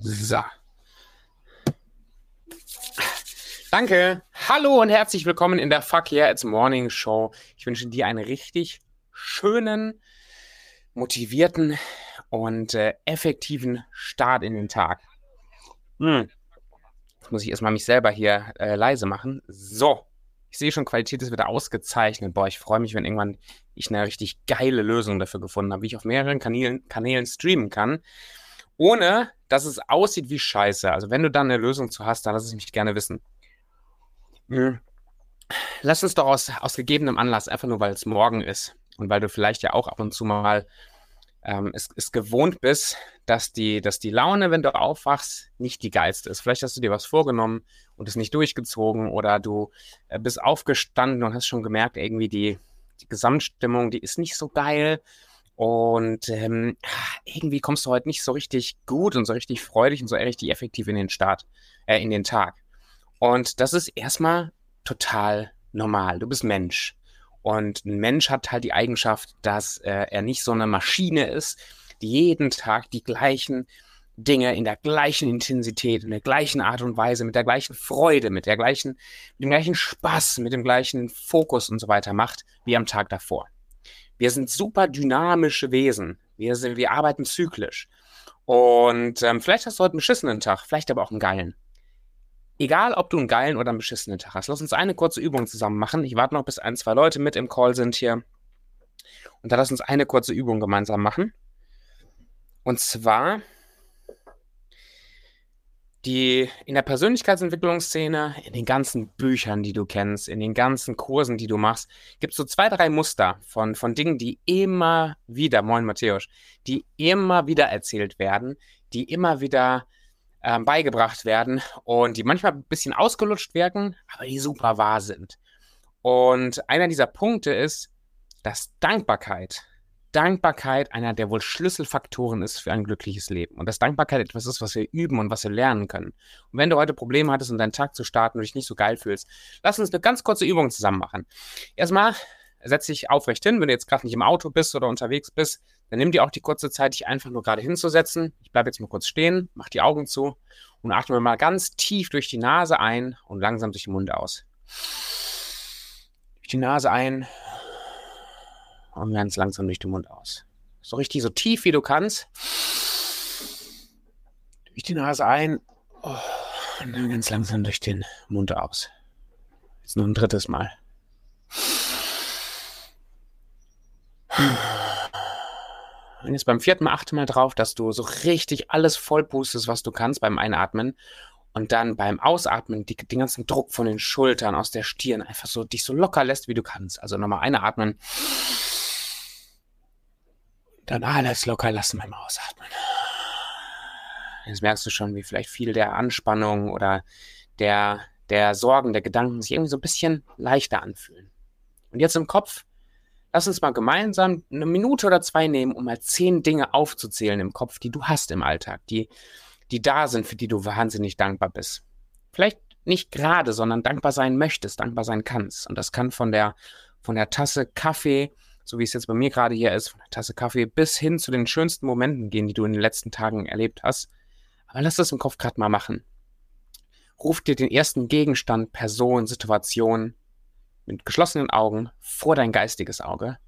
So. Danke. Hallo und herzlich willkommen in der Fuck Yeah It's Morning Show. Ich wünsche dir einen richtig schönen, motivierten und äh, effektiven Start in den Tag. Hm. Jetzt muss ich erstmal mich selber hier äh, leise machen. So. Ich sehe schon, Qualität ist wieder ausgezeichnet. Boah, ich freue mich, wenn irgendwann ich eine richtig geile Lösung dafür gefunden habe, wie ich auf mehreren Kanälen, Kanälen streamen kann, ohne dass es aussieht wie Scheiße. Also wenn du da eine Lösung zu hast, dann lass es mich gerne wissen. Hm. Lass uns doch aus, aus gegebenem Anlass, einfach nur weil es morgen ist und weil du vielleicht ja auch ab und zu mal ähm, es, es gewohnt bist, dass die, dass die Laune, wenn du aufwachst, nicht die geilste ist. Vielleicht hast du dir was vorgenommen und es nicht durchgezogen oder du äh, bist aufgestanden und hast schon gemerkt, irgendwie die, die Gesamtstimmung, die ist nicht so geil. Und ähm, irgendwie kommst du heute nicht so richtig gut und so richtig freudig und so richtig effektiv in den Start, äh, in den Tag. Und das ist erstmal total normal. Du bist Mensch. Und ein Mensch hat halt die Eigenschaft, dass äh, er nicht so eine Maschine ist, die jeden Tag die gleichen Dinge in der gleichen Intensität, in der gleichen Art und Weise, mit der gleichen Freude, mit der gleichen, mit dem gleichen Spaß, mit dem gleichen Fokus und so weiter macht, wie am Tag davor. Wir sind super dynamische Wesen. Wir, sind, wir arbeiten zyklisch. Und ähm, vielleicht hast du heute einen beschissenen Tag, vielleicht aber auch einen geilen. Egal, ob du einen geilen oder einen beschissenen Tag hast, lass uns eine kurze Übung zusammen machen. Ich warte noch, bis ein, zwei Leute mit im Call sind hier. Und da lass uns eine kurze Übung gemeinsam machen. Und zwar die in der Persönlichkeitsentwicklungsszene, in den ganzen Büchern, die du kennst, in den ganzen Kursen, die du machst, gibt es so zwei, drei Muster von, von Dingen, die immer wieder, moin Matthäus, die immer wieder erzählt werden, die immer wieder ähm, beigebracht werden und die manchmal ein bisschen ausgelutscht wirken, aber die super wahr sind. Und einer dieser Punkte ist, dass Dankbarkeit, Dankbarkeit einer der wohl Schlüsselfaktoren ist für ein glückliches Leben. Und dass Dankbarkeit etwas ist, was wir üben und was wir lernen können. Und wenn du heute Probleme hattest, um deinen Tag zu starten und dich nicht so geil fühlst, lass uns eine ganz kurze Übung zusammen machen. Erstmal setz dich aufrecht hin, wenn du jetzt gerade nicht im Auto bist oder unterwegs bist, dann nimm dir auch die kurze Zeit, dich einfach nur gerade hinzusetzen. Ich bleibe jetzt mal kurz stehen, mach die Augen zu und atme mal ganz tief durch die Nase ein und langsam durch den Mund aus. Durch die Nase ein und ganz langsam durch den Mund aus. So richtig so tief wie du kannst. Durch die Nase ein oh, und dann ganz langsam durch den Mund aus. Jetzt noch ein drittes Mal. Und jetzt beim vierten Mal achte mal drauf, dass du so richtig alles vollpustest, was du kannst beim Einatmen. Und dann beim Ausatmen die, den ganzen Druck von den Schultern aus der Stirn einfach so dich so locker lässt, wie du kannst. Also nochmal einatmen. Dann alles locker lassen beim Ausatmen. Jetzt merkst du schon, wie vielleicht viel der Anspannung oder der, der Sorgen, der Gedanken sich irgendwie so ein bisschen leichter anfühlen. Und jetzt im Kopf Lass uns mal gemeinsam eine Minute oder zwei nehmen, um mal zehn Dinge aufzuzählen im Kopf, die du hast im Alltag, die, die da sind, für die du wahnsinnig dankbar bist. Vielleicht nicht gerade, sondern dankbar sein möchtest, dankbar sein kannst. Und das kann von der, von der Tasse Kaffee, so wie es jetzt bei mir gerade hier ist, von der Tasse Kaffee bis hin zu den schönsten Momenten gehen, die du in den letzten Tagen erlebt hast. Aber lass das im Kopf gerade mal machen. Ruf dir den ersten Gegenstand, Person, Situation, mit geschlossenen Augen vor dein geistiges Auge,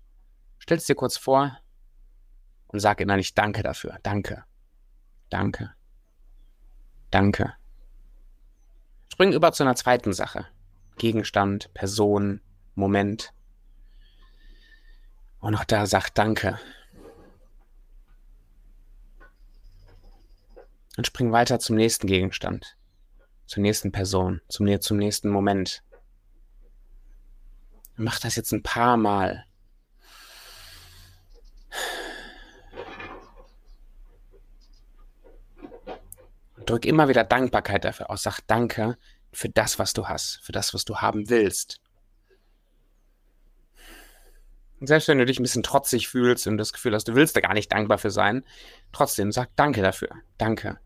stell es dir kurz vor und sag innerlich Danke dafür. Danke. Danke. Danke. Spring über zu einer zweiten Sache. Gegenstand, Person, Moment. Und auch da sag Danke. Und spring weiter zum nächsten Gegenstand, zur nächsten Person, zum, zum nächsten Moment. Mach das jetzt ein paar Mal. drück immer wieder Dankbarkeit dafür aus. Sag Danke für das, was du hast, für das, was du haben willst. Und selbst wenn du dich ein bisschen trotzig fühlst und das Gefühl hast, du willst da gar nicht dankbar für sein, trotzdem sag Danke dafür. Danke.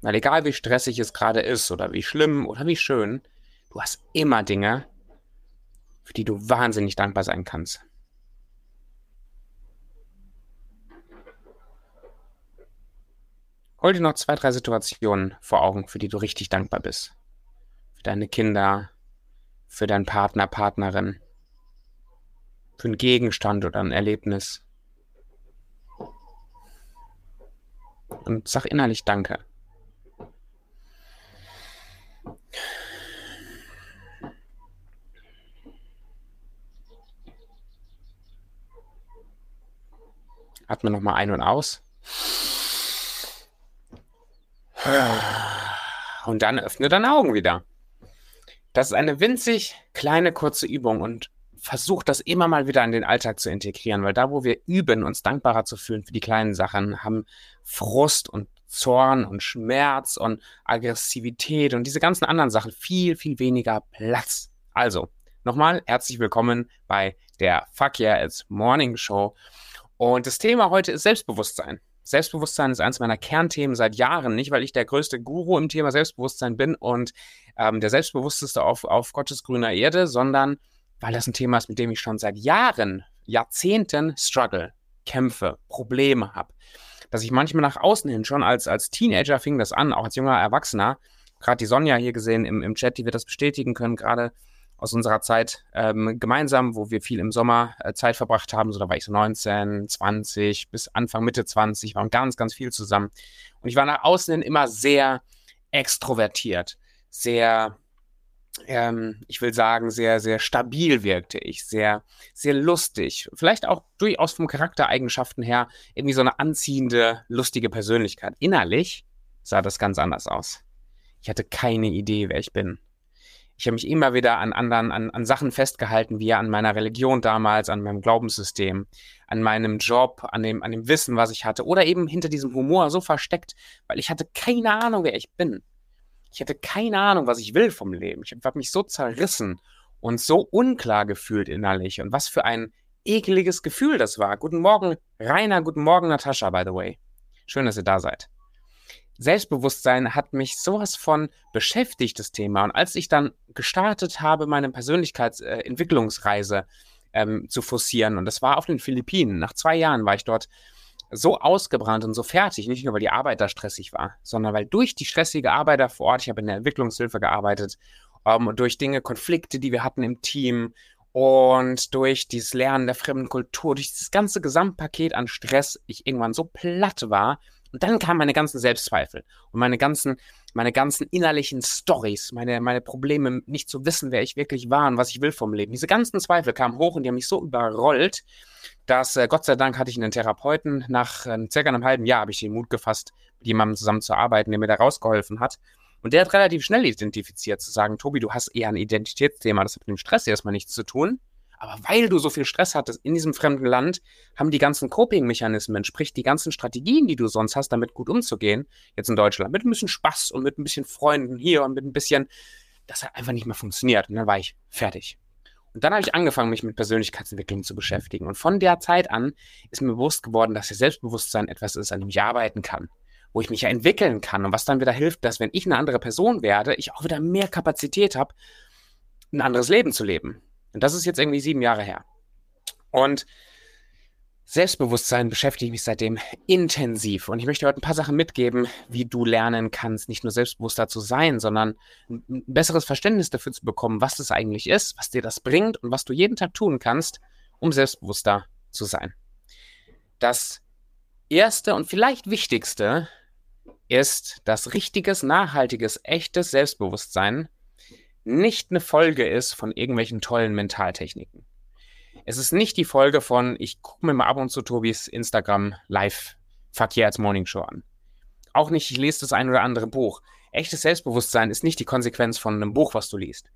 Weil egal wie stressig es gerade ist oder wie schlimm oder wie schön, Du hast immer Dinge, für die du wahnsinnig dankbar sein kannst. hol dir noch zwei, drei Situationen vor Augen, für die du richtig dankbar bist. Für deine Kinder, für deinen Partner, Partnerin, für einen Gegenstand oder ein Erlebnis. Und sag innerlich Danke. Atme nochmal ein und aus. Und dann öffne deine Augen wieder. Das ist eine winzig kleine kurze Übung und versuch das immer mal wieder in den Alltag zu integrieren, weil da, wo wir üben, uns dankbarer zu fühlen für die kleinen Sachen, haben Frust und Zorn und Schmerz und Aggressivität und diese ganzen anderen Sachen viel, viel weniger Platz. Also, nochmal herzlich willkommen bei der Fuck Yeah It's Morning Show. Und das Thema heute ist Selbstbewusstsein. Selbstbewusstsein ist eines meiner Kernthemen seit Jahren. Nicht, weil ich der größte Guru im Thema Selbstbewusstsein bin und ähm, der selbstbewussteste auf, auf Gottes grüner Erde, sondern weil das ein Thema ist, mit dem ich schon seit Jahren, Jahrzehnten struggle, kämpfe, Probleme habe. Dass ich manchmal nach außen hin schon als, als Teenager fing das an, auch als junger Erwachsener. Gerade die Sonja hier gesehen im, im Chat, die wird das bestätigen können, gerade aus unserer Zeit ähm, gemeinsam, wo wir viel im Sommer äh, Zeit verbracht haben. So, da war ich so 19, 20 bis Anfang, Mitte 20, waren ganz, ganz viel zusammen. Und ich war nach außen hin immer sehr extrovertiert, sehr, ähm, ich will sagen, sehr, sehr stabil wirkte ich, sehr, sehr lustig. Vielleicht auch durchaus vom Charaktereigenschaften her irgendwie so eine anziehende, lustige Persönlichkeit. Innerlich sah das ganz anders aus. Ich hatte keine Idee, wer ich bin ich habe mich immer wieder an anderen, an, an Sachen festgehalten, wie an meiner Religion damals, an meinem Glaubenssystem, an meinem Job, an dem, an dem Wissen, was ich hatte, oder eben hinter diesem Humor so versteckt, weil ich hatte keine Ahnung, wer ich bin. Ich hatte keine Ahnung, was ich will vom Leben. Ich habe mich so zerrissen und so unklar gefühlt innerlich. Und was für ein ekeliges Gefühl das war. Guten Morgen, Rainer, guten Morgen, Natascha, by the way. Schön, dass ihr da seid. Selbstbewusstsein hat mich sowas von beschäftigt, das Thema. Und als ich dann gestartet habe, meine Persönlichkeitsentwicklungsreise ähm, zu forcieren, und das war auf den Philippinen, nach zwei Jahren war ich dort so ausgebrannt und so fertig, nicht nur weil die Arbeit da stressig war, sondern weil durch die stressige Arbeit da vor Ort, ich habe in der Entwicklungshilfe gearbeitet, ähm, durch Dinge, Konflikte, die wir hatten im Team und durch dieses Lernen der fremden Kultur, durch dieses ganze Gesamtpaket an Stress, ich irgendwann so platt war, und dann kamen meine ganzen Selbstzweifel und meine ganzen, meine ganzen innerlichen Stories, meine, meine Probleme, nicht zu wissen, wer ich wirklich war und was ich will vom Leben. Diese ganzen Zweifel kamen hoch und die haben mich so überrollt, dass äh, Gott sei Dank hatte ich einen Therapeuten. Nach äh, circa einem halben Jahr habe ich den Mut gefasst, mit jemandem zusammenzuarbeiten, der mir da rausgeholfen hat. Und der hat relativ schnell identifiziert, zu sagen, Tobi, du hast eher ein Identitätsthema, das hat mit dem Stress erstmal nichts zu tun. Aber weil du so viel Stress hattest in diesem fremden Land, haben die ganzen Coping-Mechanismen, sprich die ganzen Strategien, die du sonst hast, damit gut umzugehen, jetzt in Deutschland, mit ein bisschen Spaß und mit ein bisschen Freunden hier und mit ein bisschen, das hat einfach nicht mehr funktioniert. Und dann war ich fertig. Und dann habe ich angefangen, mich mit Persönlichkeitsentwicklung zu beschäftigen. Und von der Zeit an ist mir bewusst geworden, dass das Selbstbewusstsein etwas ist, an dem ich arbeiten kann, wo ich mich ja entwickeln kann und was dann wieder hilft, dass wenn ich eine andere Person werde, ich auch wieder mehr Kapazität habe, ein anderes Leben zu leben. Und das ist jetzt irgendwie sieben Jahre her. Und Selbstbewusstsein beschäftige ich mich seitdem intensiv. Und ich möchte heute ein paar Sachen mitgeben, wie du lernen kannst, nicht nur selbstbewusster zu sein, sondern ein besseres Verständnis dafür zu bekommen, was das eigentlich ist, was dir das bringt und was du jeden Tag tun kannst, um selbstbewusster zu sein. Das erste und vielleicht wichtigste ist, dass richtiges, nachhaltiges, echtes Selbstbewusstsein nicht eine Folge ist von irgendwelchen tollen Mentaltechniken. Es ist nicht die Folge von, ich gucke mir mal ab und zu Tobis Instagram live Verkehr als Morning Show an. Auch nicht, ich lese das ein oder andere Buch. Echtes Selbstbewusstsein ist nicht die Konsequenz von einem Buch, was du liest.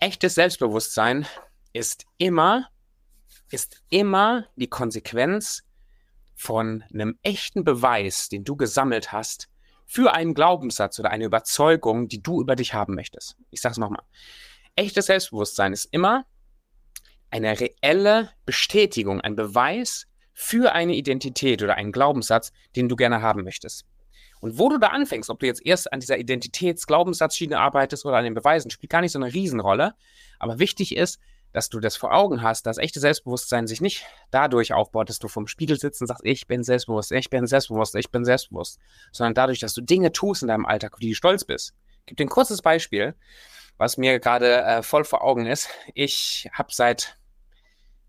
Echtes Selbstbewusstsein ist immer, ist immer die Konsequenz von einem echten Beweis, den du gesammelt hast, für einen Glaubenssatz oder eine Überzeugung, die du über dich haben möchtest. Ich sage es nochmal. Echtes Selbstbewusstsein ist immer eine reelle Bestätigung, ein Beweis für eine Identität oder einen Glaubenssatz, den du gerne haben möchtest. Und wo du da anfängst, ob du jetzt erst an dieser Identitäts-Glaubenssatzschiene arbeitest oder an den Beweisen, spielt gar nicht so eine Riesenrolle. Aber wichtig ist, dass du das vor Augen hast, dass echte Selbstbewusstsein sich nicht dadurch aufbaut, dass du vom Spiegel sitzt und sagst, ich bin selbstbewusst, ich bin selbstbewusst, ich bin selbstbewusst, sondern dadurch, dass du Dinge tust in deinem Alltag, auf die du stolz bist. Ich gebe dir ein kurzes Beispiel, was mir gerade äh, voll vor Augen ist. Ich habe seit,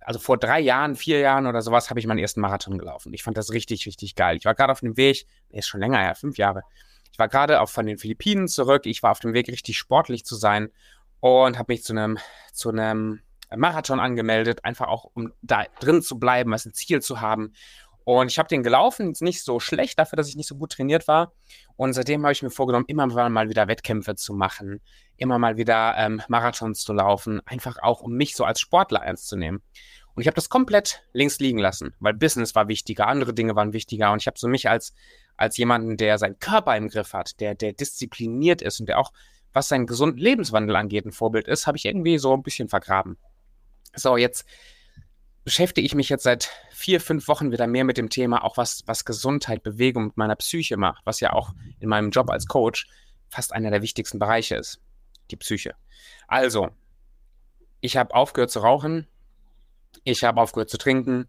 also vor drei Jahren, vier Jahren oder sowas, habe ich meinen ersten Marathon gelaufen. Ich fand das richtig, richtig geil. Ich war gerade auf dem Weg, ist schon länger her, fünf Jahre. Ich war gerade auch von den Philippinen zurück. Ich war auf dem Weg, richtig sportlich zu sein und habe mich zu einem zu einem Marathon angemeldet, einfach auch um da drin zu bleiben, was ein Ziel zu haben. Und ich habe den gelaufen, ist nicht so schlecht dafür, dass ich nicht so gut trainiert war. Und seitdem habe ich mir vorgenommen, immer mal wieder Wettkämpfe zu machen, immer mal wieder ähm, Marathons zu laufen, einfach auch, um mich so als Sportler ernst zu nehmen. Und ich habe das komplett links liegen lassen, weil Business war wichtiger, andere Dinge waren wichtiger. Und ich habe so mich als, als jemanden, der seinen Körper im Griff hat, der, der diszipliniert ist und der auch was seinen gesunden Lebenswandel angeht, ein Vorbild ist, habe ich irgendwie so ein bisschen vergraben. So, jetzt beschäftige ich mich jetzt seit vier, fünf Wochen wieder mehr mit dem Thema, auch was, was Gesundheit, Bewegung mit meiner Psyche macht, was ja auch in meinem Job als Coach fast einer der wichtigsten Bereiche ist. Die Psyche. Also, ich habe aufgehört zu rauchen, ich habe aufgehört zu trinken,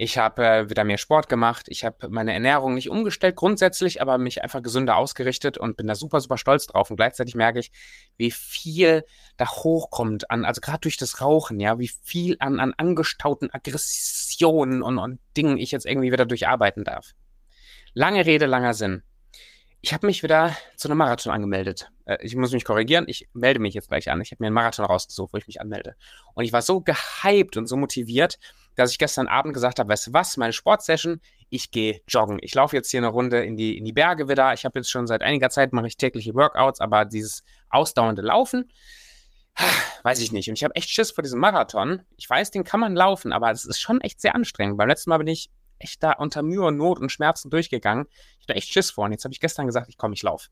ich habe äh, wieder mehr Sport gemacht. Ich habe meine Ernährung nicht umgestellt grundsätzlich, aber mich einfach gesünder ausgerichtet und bin da super, super stolz drauf. Und gleichzeitig merke ich, wie viel da hochkommt an, also gerade durch das Rauchen, ja, wie viel an, an angestauten Aggressionen und, und Dingen ich jetzt irgendwie wieder durcharbeiten darf. Lange Rede, langer Sinn. Ich habe mich wieder zu einem Marathon angemeldet. Äh, ich muss mich korrigieren, ich melde mich jetzt gleich an. Ich habe mir einen Marathon rausgesucht, wo ich mich anmelde. Und ich war so gehypt und so motiviert, dass ich gestern Abend gesagt habe, weißt du was, meine Sportsession, ich gehe joggen. Ich laufe jetzt hier eine Runde in die, in die Berge wieder. Ich habe jetzt schon seit einiger Zeit, mache ich tägliche Workouts, aber dieses ausdauernde Laufen, weiß ich nicht. Und ich habe echt Schiss vor diesem Marathon. Ich weiß, den kann man laufen, aber es ist schon echt sehr anstrengend. Beim letzten Mal bin ich echt da unter Mühe und Not und Schmerzen durchgegangen. Ich hatte echt Schiss vor. Und jetzt habe ich gestern gesagt, ich komme, ich laufe.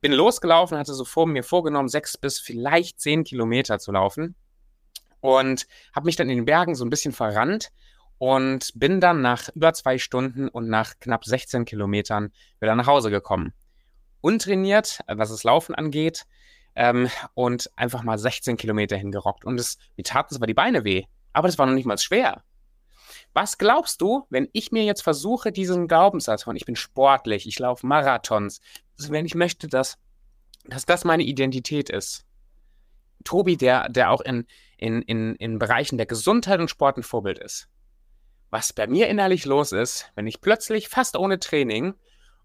Bin losgelaufen, hatte so vor mir vorgenommen, sechs bis vielleicht zehn Kilometer zu laufen und habe mich dann in den Bergen so ein bisschen verrannt und bin dann nach über zwei Stunden und nach knapp 16 Kilometern wieder nach Hause gekommen. Untrainiert, was das Laufen angeht, ähm, und einfach mal 16 Kilometer hingerockt. Und es, mir taten zwar die Beine weh, aber das war noch nicht mal schwer. Was glaubst du, wenn ich mir jetzt versuche, diesen Glaubenssatz von ich bin sportlich, ich laufe Marathons, also wenn ich möchte, dass, dass das meine Identität ist? Tobi, der, der auch in, in, in, in Bereichen der Gesundheit und Sport ein Vorbild ist. Was bei mir innerlich los ist, wenn ich plötzlich fast ohne Training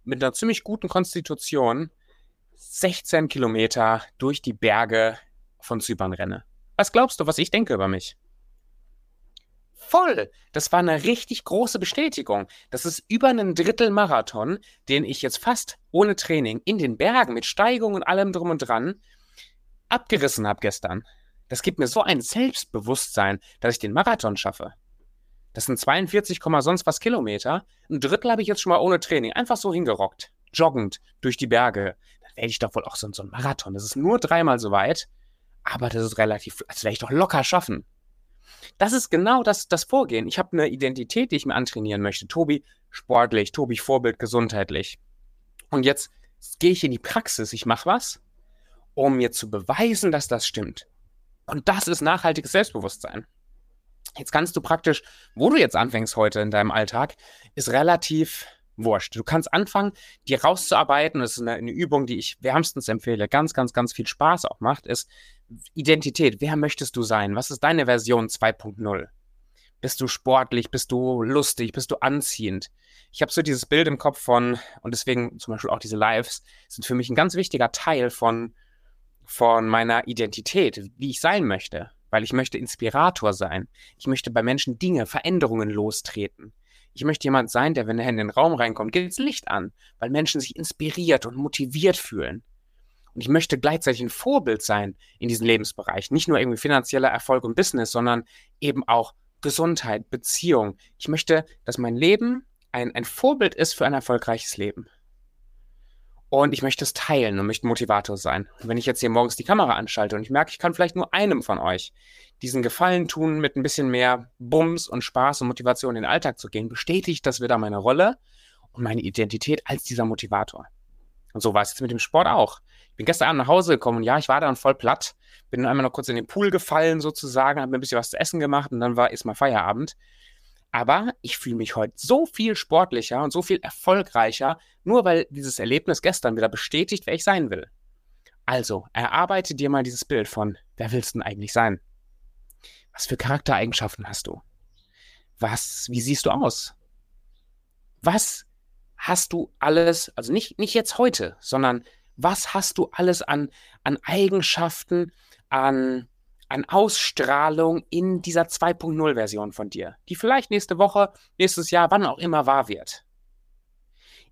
mit einer ziemlich guten Konstitution 16 Kilometer durch die Berge von Zypern renne. Was glaubst du, was ich denke über mich? Voll! Das war eine richtig große Bestätigung. Das ist über einen Drittel Marathon, den ich jetzt fast ohne Training in den Bergen mit Steigung und allem drum und dran abgerissen habe gestern. Das gibt mir so ein Selbstbewusstsein, dass ich den Marathon schaffe. Das sind 42, sonst was Kilometer. Ein Drittel habe ich jetzt schon mal ohne Training. Einfach so hingerockt. Joggend durch die Berge. Dann werde ich doch wohl auch so, so ein Marathon. Das ist nur dreimal so weit. Aber das ist relativ, das werde ich doch locker schaffen. Das ist genau das, das Vorgehen. Ich habe eine Identität, die ich mir antrainieren möchte. Tobi sportlich, Tobi Vorbild gesundheitlich. Und jetzt gehe ich in die Praxis. Ich mache was, um mir zu beweisen, dass das stimmt. Und das ist nachhaltiges Selbstbewusstsein. Jetzt kannst du praktisch, wo du jetzt anfängst heute in deinem Alltag, ist relativ wurscht. Du kannst anfangen, dir rauszuarbeiten. Das ist eine, eine, Übung, die ich wärmstens empfehle, ganz, ganz, ganz viel Spaß auch macht, ist Identität. Wer möchtest du sein? Was ist deine Version 2.0? Bist du sportlich? Bist du lustig? Bist du anziehend? Ich habe so dieses Bild im Kopf von, und deswegen zum Beispiel auch diese Lives, sind für mich ein ganz wichtiger Teil von von meiner Identität, wie ich sein möchte, weil ich möchte Inspirator sein. Ich möchte bei Menschen Dinge, Veränderungen lostreten. Ich möchte jemand sein, der, wenn er in den Raum reinkommt, geht das Licht an, weil Menschen sich inspiriert und motiviert fühlen. Und ich möchte gleichzeitig ein Vorbild sein in diesem Lebensbereich. Nicht nur irgendwie finanzieller Erfolg und Business, sondern eben auch Gesundheit, Beziehung. Ich möchte, dass mein Leben ein, ein Vorbild ist für ein erfolgreiches Leben. Und ich möchte es teilen und möchte Motivator sein. Und wenn ich jetzt hier morgens die Kamera anschalte und ich merke, ich kann vielleicht nur einem von euch diesen Gefallen tun, mit ein bisschen mehr Bums und Spaß und Motivation in den Alltag zu gehen, bestätigt das wieder meine Rolle und meine Identität als dieser Motivator. Und so war es jetzt mit dem Sport auch. Ich bin gestern Abend nach Hause gekommen und ja, ich war dann voll platt. Bin dann einmal noch kurz in den Pool gefallen sozusagen, habe mir ein bisschen was zu essen gemacht und dann war erstmal Feierabend. Aber ich fühle mich heute so viel sportlicher und so viel erfolgreicher, nur weil dieses Erlebnis gestern wieder bestätigt, wer ich sein will. Also, erarbeite dir mal dieses Bild von, wer willst du denn eigentlich sein? Was für Charaktereigenschaften hast du? Was, wie siehst du aus? Was hast du alles, also nicht, nicht jetzt heute, sondern was hast du alles an, an Eigenschaften, an, an Ausstrahlung in dieser 2.0-Version von dir, die vielleicht nächste Woche, nächstes Jahr, wann auch immer wahr wird.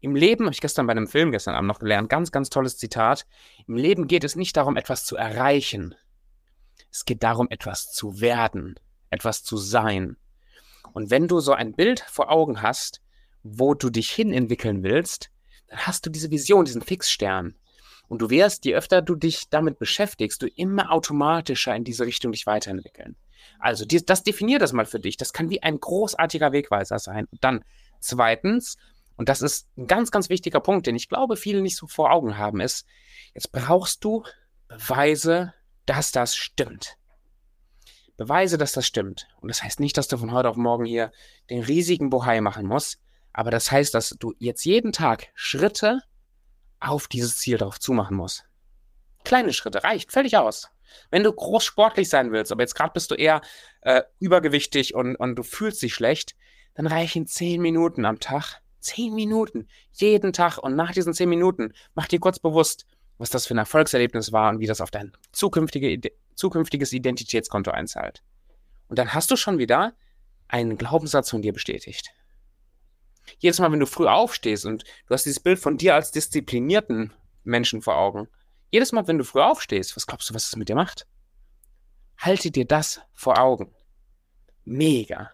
Im Leben, habe ich gestern bei einem Film gestern Abend noch gelernt, ganz, ganz tolles Zitat. Im Leben geht es nicht darum, etwas zu erreichen. Es geht darum, etwas zu werden, etwas zu sein. Und wenn du so ein Bild vor Augen hast, wo du dich hin entwickeln willst, dann hast du diese Vision, diesen Fixstern. Und du wirst, je öfter du dich damit beschäftigst, du immer automatischer in diese Richtung dich weiterentwickeln. Also das definiert das mal für dich. Das kann wie ein großartiger Wegweiser sein. Und dann zweitens, und das ist ein ganz, ganz wichtiger Punkt, den ich glaube, viele nicht so vor Augen haben, ist, jetzt brauchst du Beweise, dass das stimmt. Beweise, dass das stimmt. Und das heißt nicht, dass du von heute auf morgen hier den riesigen Bohai machen musst, aber das heißt, dass du jetzt jeden Tag Schritte auf dieses Ziel drauf zumachen musst. Kleine Schritte reicht völlig aus. Wenn du groß sportlich sein willst, aber jetzt gerade bist du eher äh, übergewichtig und, und du fühlst dich schlecht, dann reichen zehn Minuten am Tag. Zehn Minuten. Jeden Tag. Und nach diesen zehn Minuten mach dir kurz bewusst, was das für ein Erfolgserlebnis war und wie das auf dein zukünftige, zukünftiges Identitätskonto einzahlt. Und dann hast du schon wieder einen Glaubenssatz von dir bestätigt jedes Mal, wenn du früh aufstehst und du hast dieses Bild von dir als disziplinierten Menschen vor Augen, jedes Mal, wenn du früh aufstehst, was glaubst du, was es mit dir macht? Halte dir das vor Augen. Mega.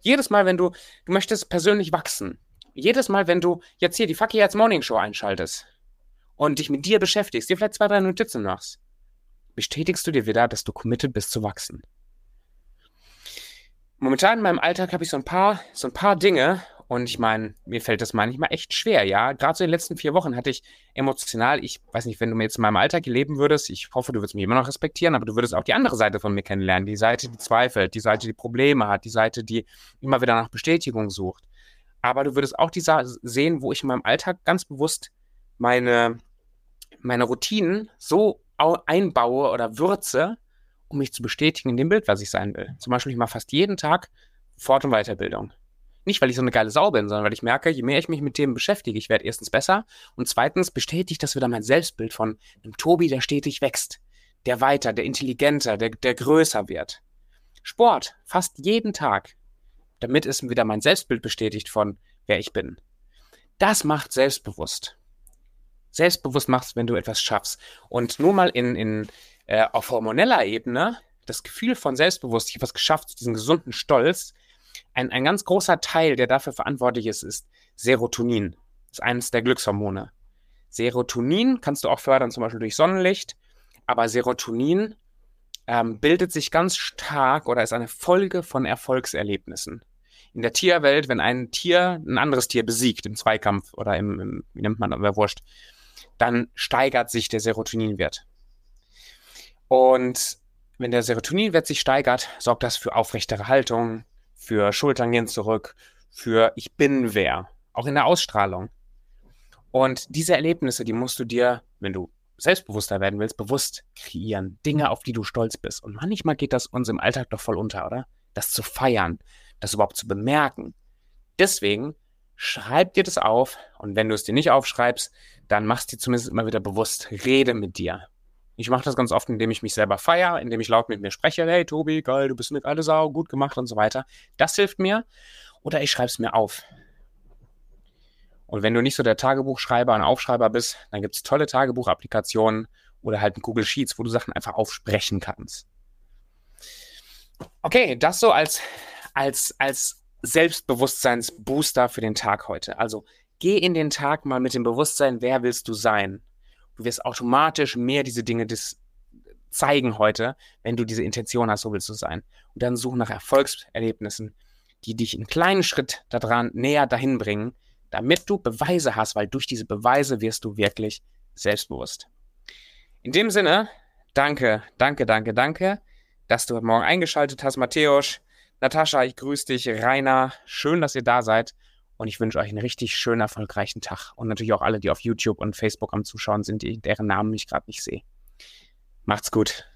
Jedes Mal, wenn du, du möchtest persönlich wachsen, jedes Mal, wenn du jetzt hier die Fuck Jetzt Morning Show einschaltest und dich mit dir beschäftigst, dir vielleicht zwei, drei Notizen machst, bestätigst du dir wieder, dass du committed bist zu wachsen. Momentan in meinem Alltag habe ich so ein paar, so ein paar Dinge, und ich meine, mir fällt das manchmal echt schwer, ja. Gerade so in den letzten vier Wochen hatte ich emotional, ich weiß nicht, wenn du mir jetzt in meinem Alltag leben würdest, ich hoffe, du würdest mich immer noch respektieren, aber du würdest auch die andere Seite von mir kennenlernen. Die Seite, die zweifelt, die Seite, die Probleme hat, die Seite, die immer wieder nach Bestätigung sucht. Aber du würdest auch die Sa sehen, wo ich in meinem Alltag ganz bewusst meine, meine Routinen so einbaue oder würze, um mich zu bestätigen in dem Bild, was ich sein will. Zum Beispiel, ich mache fast jeden Tag Fort- und Weiterbildung. Nicht, weil ich so eine geile Sau bin, sondern weil ich merke, je mehr ich mich mit Themen beschäftige, ich werde erstens besser und zweitens bestätigt das wieder mein Selbstbild von einem Tobi, der stetig wächst, der weiter, der intelligenter, der, der größer wird. Sport, fast jeden Tag. Damit ist wieder mein Selbstbild bestätigt von, wer ich bin. Das macht selbstbewusst. Selbstbewusst machst, wenn du etwas schaffst. Und nur mal in, in, äh, auf hormoneller Ebene, das Gefühl von Selbstbewusst, ich habe was geschafft, diesen gesunden Stolz, ein, ein ganz großer Teil, der dafür verantwortlich ist, ist Serotonin. Das ist eines der Glückshormone. Serotonin kannst du auch fördern, zum Beispiel durch Sonnenlicht, aber Serotonin ähm, bildet sich ganz stark oder ist eine Folge von Erfolgserlebnissen. In der Tierwelt, wenn ein Tier ein anderes Tier besiegt im Zweikampf oder im, im wie nennt man, aber wurscht, dann steigert sich der Serotoninwert. Und wenn der Serotoninwert sich steigert, sorgt das für aufrechtere Haltung, für Schultern gehen zurück, für ich bin wer, auch in der Ausstrahlung. Und diese Erlebnisse, die musst du dir, wenn du selbstbewusster werden willst, bewusst kreieren. Dinge, auf die du stolz bist. Und manchmal geht das uns im Alltag doch voll unter, oder? Das zu feiern, das überhaupt zu bemerken. Deswegen schreib dir das auf und wenn du es dir nicht aufschreibst, dann machst dir zumindest immer wieder bewusst, rede mit dir. Ich mache das ganz oft, indem ich mich selber feiere, indem ich laut mit mir spreche, hey Tobi, geil, du bist eine geile Sau, gut gemacht und so weiter. Das hilft mir. Oder ich schreibe es mir auf. Und wenn du nicht so der Tagebuchschreiber und Aufschreiber bist, dann gibt es tolle Tagebuchapplikationen oder halt ein Google Sheets, wo du Sachen einfach aufsprechen kannst. Okay, das so als, als, als Selbstbewusstseinsbooster für den Tag heute. Also geh in den Tag mal mit dem Bewusstsein, wer willst du sein? Du wirst automatisch mehr diese Dinge des zeigen heute, wenn du diese Intention hast, so willst du sein. Und dann such nach Erfolgserlebnissen, die dich einen kleinen Schritt daran näher dahin bringen, damit du Beweise hast, weil durch diese Beweise wirst du wirklich selbstbewusst. In dem Sinne, danke, danke, danke, danke, dass du heute Morgen eingeschaltet hast, Matthäus. Natascha, ich grüße dich. Rainer, schön, dass ihr da seid. Und ich wünsche euch einen richtig schönen, erfolgreichen Tag. Und natürlich auch alle, die auf YouTube und Facebook am Zuschauen sind, deren Namen ich gerade nicht sehe. Macht's gut.